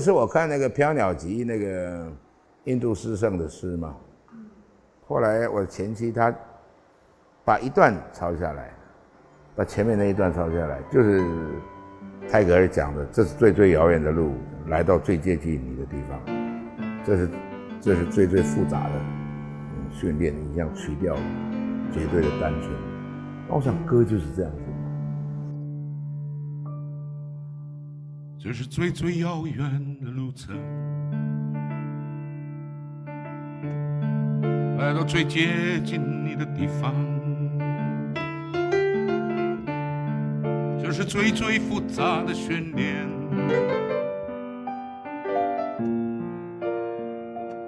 次我看那个《飘鸟集》那个印度诗圣的诗嘛，后来我前妻她把一段抄下来，把前面那一段抄下来，就是泰戈尔讲的，这是最最遥远的路，来到最接近你的地方，这是这是最最复杂的训练，你像去掉绝对的单纯。我想歌就是这样子。这是最最遥远的路程，来到最接近你的地方。这是最最复杂的训练，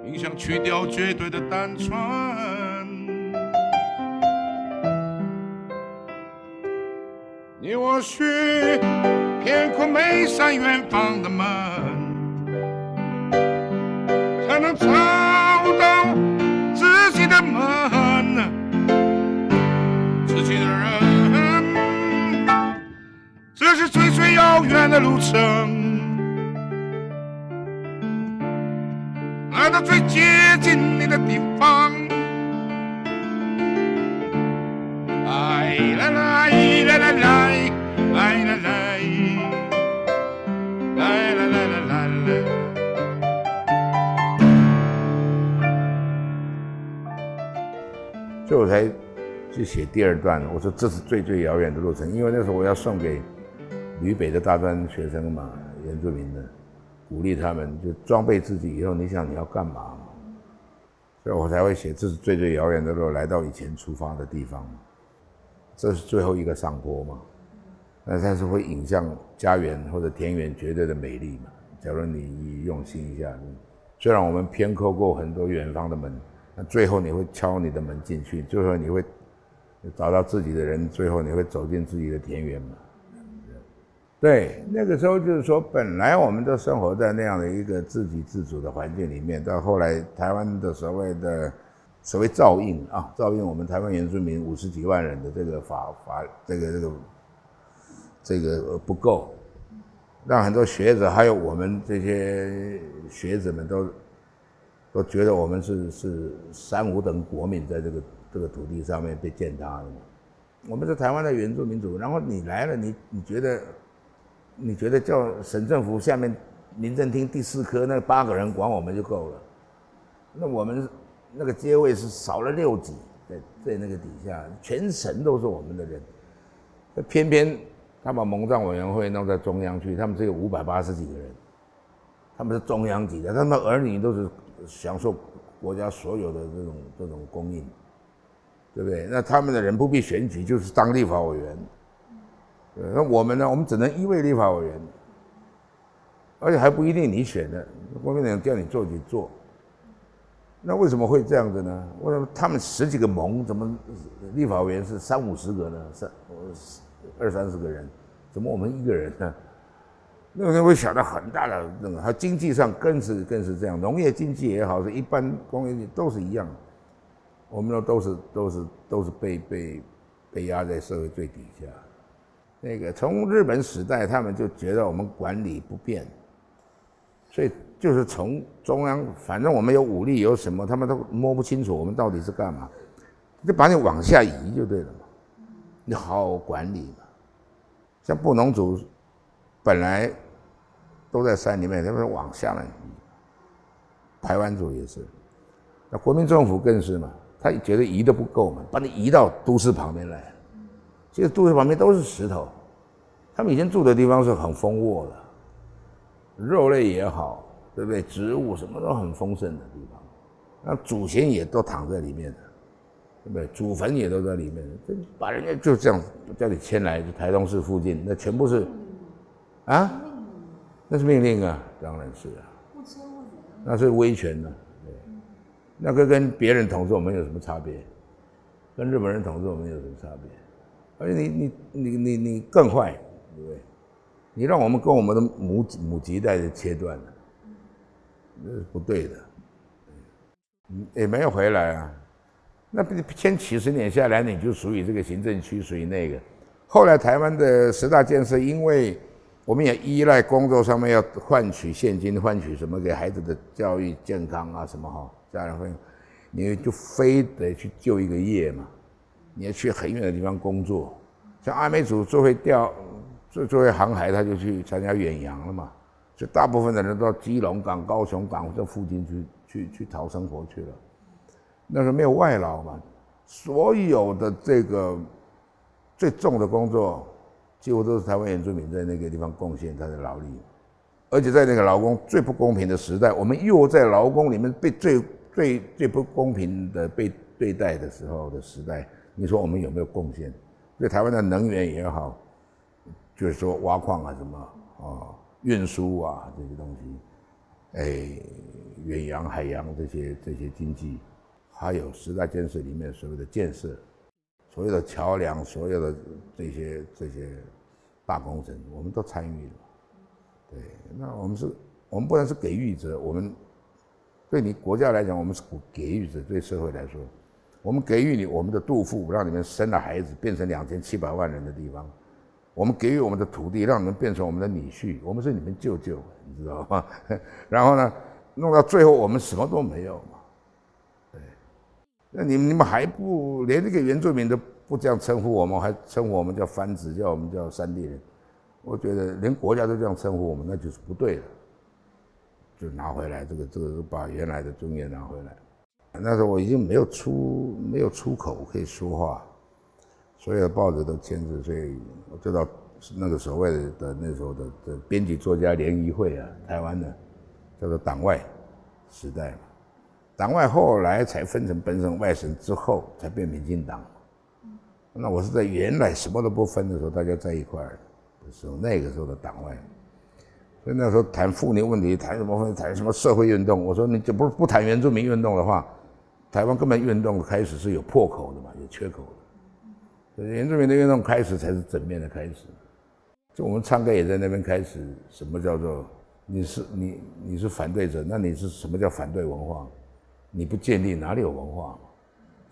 影响去掉绝对的单纯。你我需。天空每扇远方的门，才能找到自己的门，自己的人。这是最最遥远的路程，来到最接近你的地方。所以我才去写第二段。我说这是最最遥远的路程，因为那时候我要送给旅北的大专学生嘛，原住民的，鼓励他们就装备自己以后，你想你要干嘛？所以我才会写这是最最遥远的路，来到以前出发的地方。这是最后一个上坡嘛？那但是会影像家园或者田园绝对的美丽嘛？假如你用心一下，虽然我们偏扣过很多远方的门。那最后你会敲你的门进去，最后你会找到自己的人，最后你会走进自己的田园嘛？对，那个时候就是说，本来我们都生活在那样的一个自给自足的环境里面，到后来台湾的所谓的所谓照应啊，照应我们台湾原住民五十几万人的这个法法这个这个这个不够，让很多学者还有我们这些学者们都。都觉得我们是是三五等国民，在这个这个土地上面被践踏的嘛。我们是台湾的原住民族，然后你来了，你你觉得，你觉得叫省政府下面民政厅第四科那八个人管我们就够了？那我们那个阶位是少了六级，在在那个底下，全省都是我们的人。那偏偏他把蒙藏委员会弄在中央去，他们只有五百八十几个人，他们是中央级的，他们儿女都是。享受国家所有的这种这种供应，对不对？那他们的人不必选举，就是当立法委员。那我们呢？我们只能一位立法委员，而且还不一定你选的，国民党叫你做就做。那为什么会这样子呢？为什么他们十几个盟怎么立法委员是三五十个呢？三二三十个人，怎么我们一个人呢？那个人会想到很大的那个，他经济上更是更是这样，农业经济也好，是一般工业都是一样，我们都都是都是都是被被被压在社会最底下。那个从日本时代，他们就觉得我们管理不便，所以就是从中央，反正我们有武力有什么，他们都摸不清楚我们到底是干嘛，就把你往下移就对了嘛，你好好管理嘛，像布农族。本来都在山里面，他们往下面移。台湾族也是，那国民政府更是嘛，他觉得移的不够嘛，把你移到都市旁边来。其实都市旁边都是石头，他们以前住的地方是很丰沃的，肉类也好，对不对？植物什么都很丰盛的地方，那祖先也都躺在里面的，对不对？祖坟也都在里面，就把人家就这样叫你迁来，就台东市附近，那全部是。啊，那是命令啊，当然是啊。那是威权呢，对。那个跟别人统治我们有什么差别？跟日本人统治我们有什么差别？而且你你你你你更坏，对不对？你让我们跟我们的母母籍代切断了，那是不对的。也没有回来啊。那千几十年下来，你就属于这个行政区，属于那个。后来台湾的十大建设，因为我们也依赖工作上面要换取现金，换取什么给孩子的教育、健康啊什么哈，家人会，你就非得去就一个业嘛，你要去很远的地方工作，像阿美族最会钓，最最会航海，他就去参加远洋了嘛，所以大部分的人到基隆港、高雄港这附近去去去讨生活去了，那时候没有外劳嘛，所有的这个最重的工作。几乎都是台湾原住民在那个地方贡献他的劳力，而且在那个劳工最不公平的时代，我们又在劳工里面被最最最不公平的被对待的时候的时代，你说我们有没有贡献？对台湾的能源也好，就是说挖矿啊什么啊，运输啊这些东西，哎，远洋海洋这些这些经济，还有时代建设里面所谓的建设。所有的桥梁，所有的这些这些大工程，我们都参与了。对，那我们是，我们不能是给予者，我们对你国家来讲，我们是给予者；对社会来说，我们给予你我们的杜甫，让你们生了孩子，变成两千七百万人的地方；我们给予我们的土地，让你们变成我们的女婿，我们是你们舅舅，你知道吗？然后呢，弄到最后，我们什么都没有嘛，对。那你们你们还不连这个原住民都不这样称呼我们，还称呼我们叫番子，叫我们叫山地人。我觉得连国家都这样称呼我们，那就是不对的。就拿回来这个这个，把原来的尊严拿回来。那时候我已经没有出没有出口可以说话，所有的报纸都签字，所以我知道那个所谓的的那时候的的编辑作家联谊会啊，台湾的叫做党外时代嘛。党外后来才分成本省、外省之后才变民进党。那我是在原来什么都不分的时候，大家在一块儿的时候，那个时候的党外。所以那时候谈妇女问题，谈什么问题，谈什么社会运动。我说你就不不谈原住民运动的话，台湾根本运动开始是有破口的嘛，有缺口的。所以原住民的运动开始才是整面的开始。就我们唱歌也在那边开始。什么叫做你是你你是反对者？那你是什么叫反对文化？你不建立哪里有文化？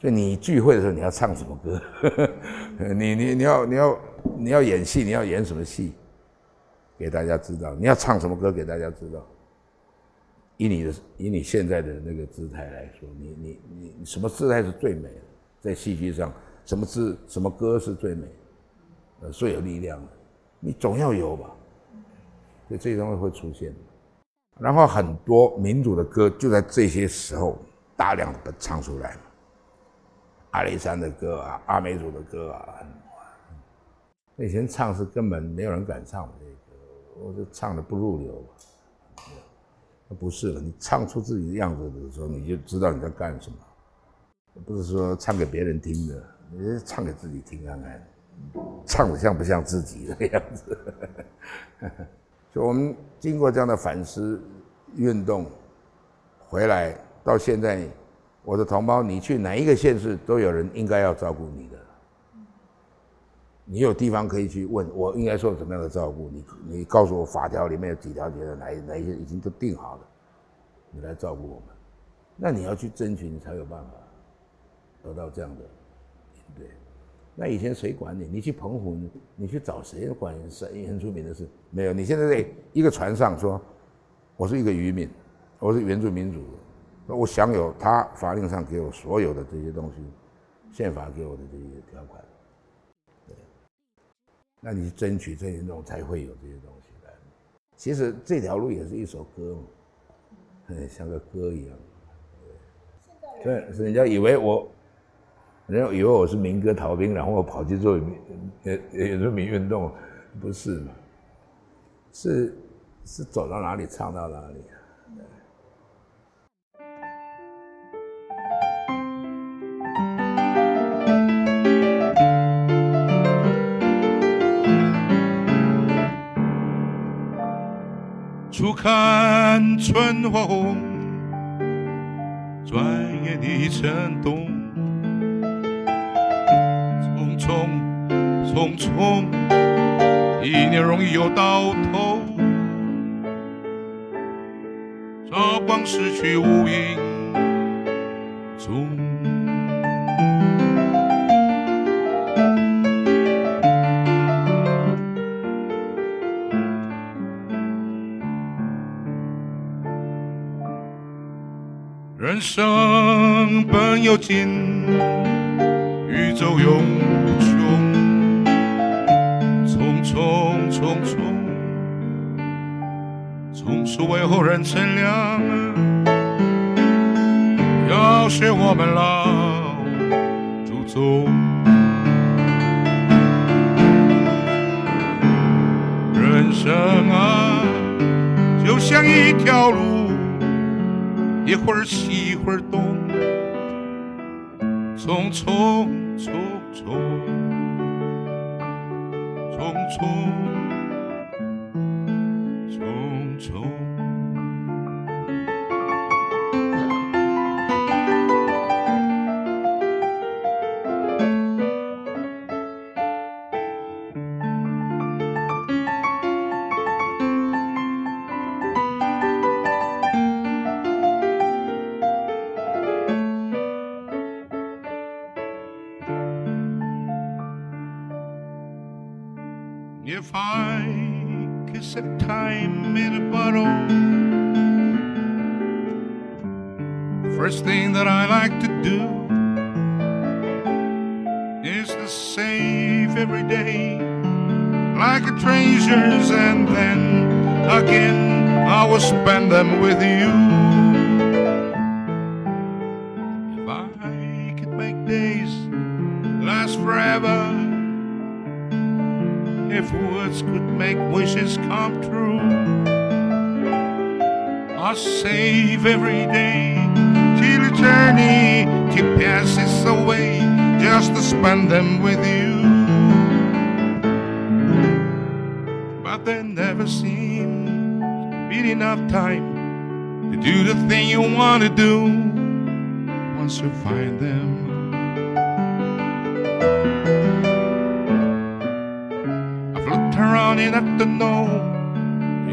所以你聚会的时候你要唱什么歌？你你你要你要你要演戏，你要演什么戏？给大家知道，你要唱什么歌给大家知道。以你的以你现在的那个姿态来说，你你你什么姿态是最美的？在戏剧上，什么姿什么歌是最美？呃，最有力量的，你总要有吧？所以这些东西会出现。然后很多民主的歌就在这些时候。大量的唱出来阿里山的歌啊，阿美族的歌啊，那以前唱是根本没有人敢唱这个，我就唱的不入流。那不是了，你唱出自己的样子的时候，你就知道你在干什么。不是说唱给别人听的，你是唱给自己听看看，唱的像不像自己的样子？就我们经过这样的反思运动回来。到现在，我的同胞，你去哪一个县市，都有人应该要照顾你的。你有地方可以去问，我应该受什么样的照顾？你你告诉我法条里面有几条，觉得哪哪一些已经都定好了，你来照顾我们。那你要去争取，你才有办法得到这样的，对。那以前谁管你？你去澎湖，你去找谁管？是很出名的事没有。你现在在一个船上说，我是一个渔民，我是原住民族。我享有他法令上给我所有的这些东西，宪法给我的这些条款，对，那你争取这些东西才会有这些东西来。其实这条路也是一首歌嘛，嗯，像个歌一样。对，是人家以为我，人家以为我是民歌逃兵，然后我跑去做民呃原住民运动，不是嘛？是是走到哪里唱到哪里。看春花红，转眼已成冬。匆匆匆匆，一年容易又到头。这光逝去无影踪。人生本有尽，宇宙永无穷，匆匆匆匆，总是为后人乘凉。要学我们老祖宗，人生啊，就像一条路。一会儿西一会儿东，匆匆匆匆匆匆匆匆。If I could set time in a bottle, first thing that I like to do is to save every day like a treasures, and then again I will spend them with you. If I could make days last forever if words could make wishes come true. I'll save every day till eternity passes away just to spend them with you. But there never seems to be enough time to do the thing you want to do once you find them. Enough to know.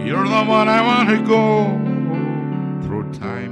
You're the one I want to go through time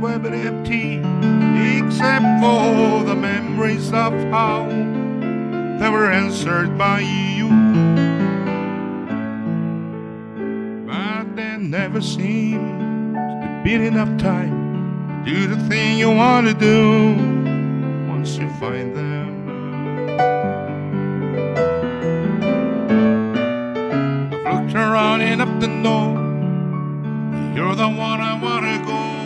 were but empty except for the memories of how they were answered by you. But there never seems to be enough time to do the thing you want to do once you find them. Around and up the know you're the one I wanna go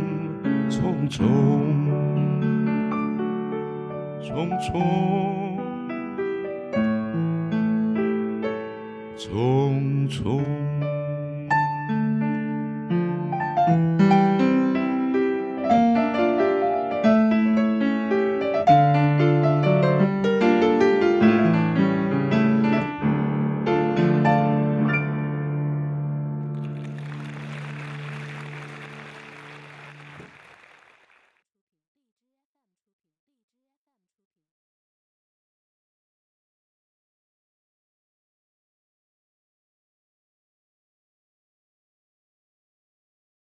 匆匆匆匆匆。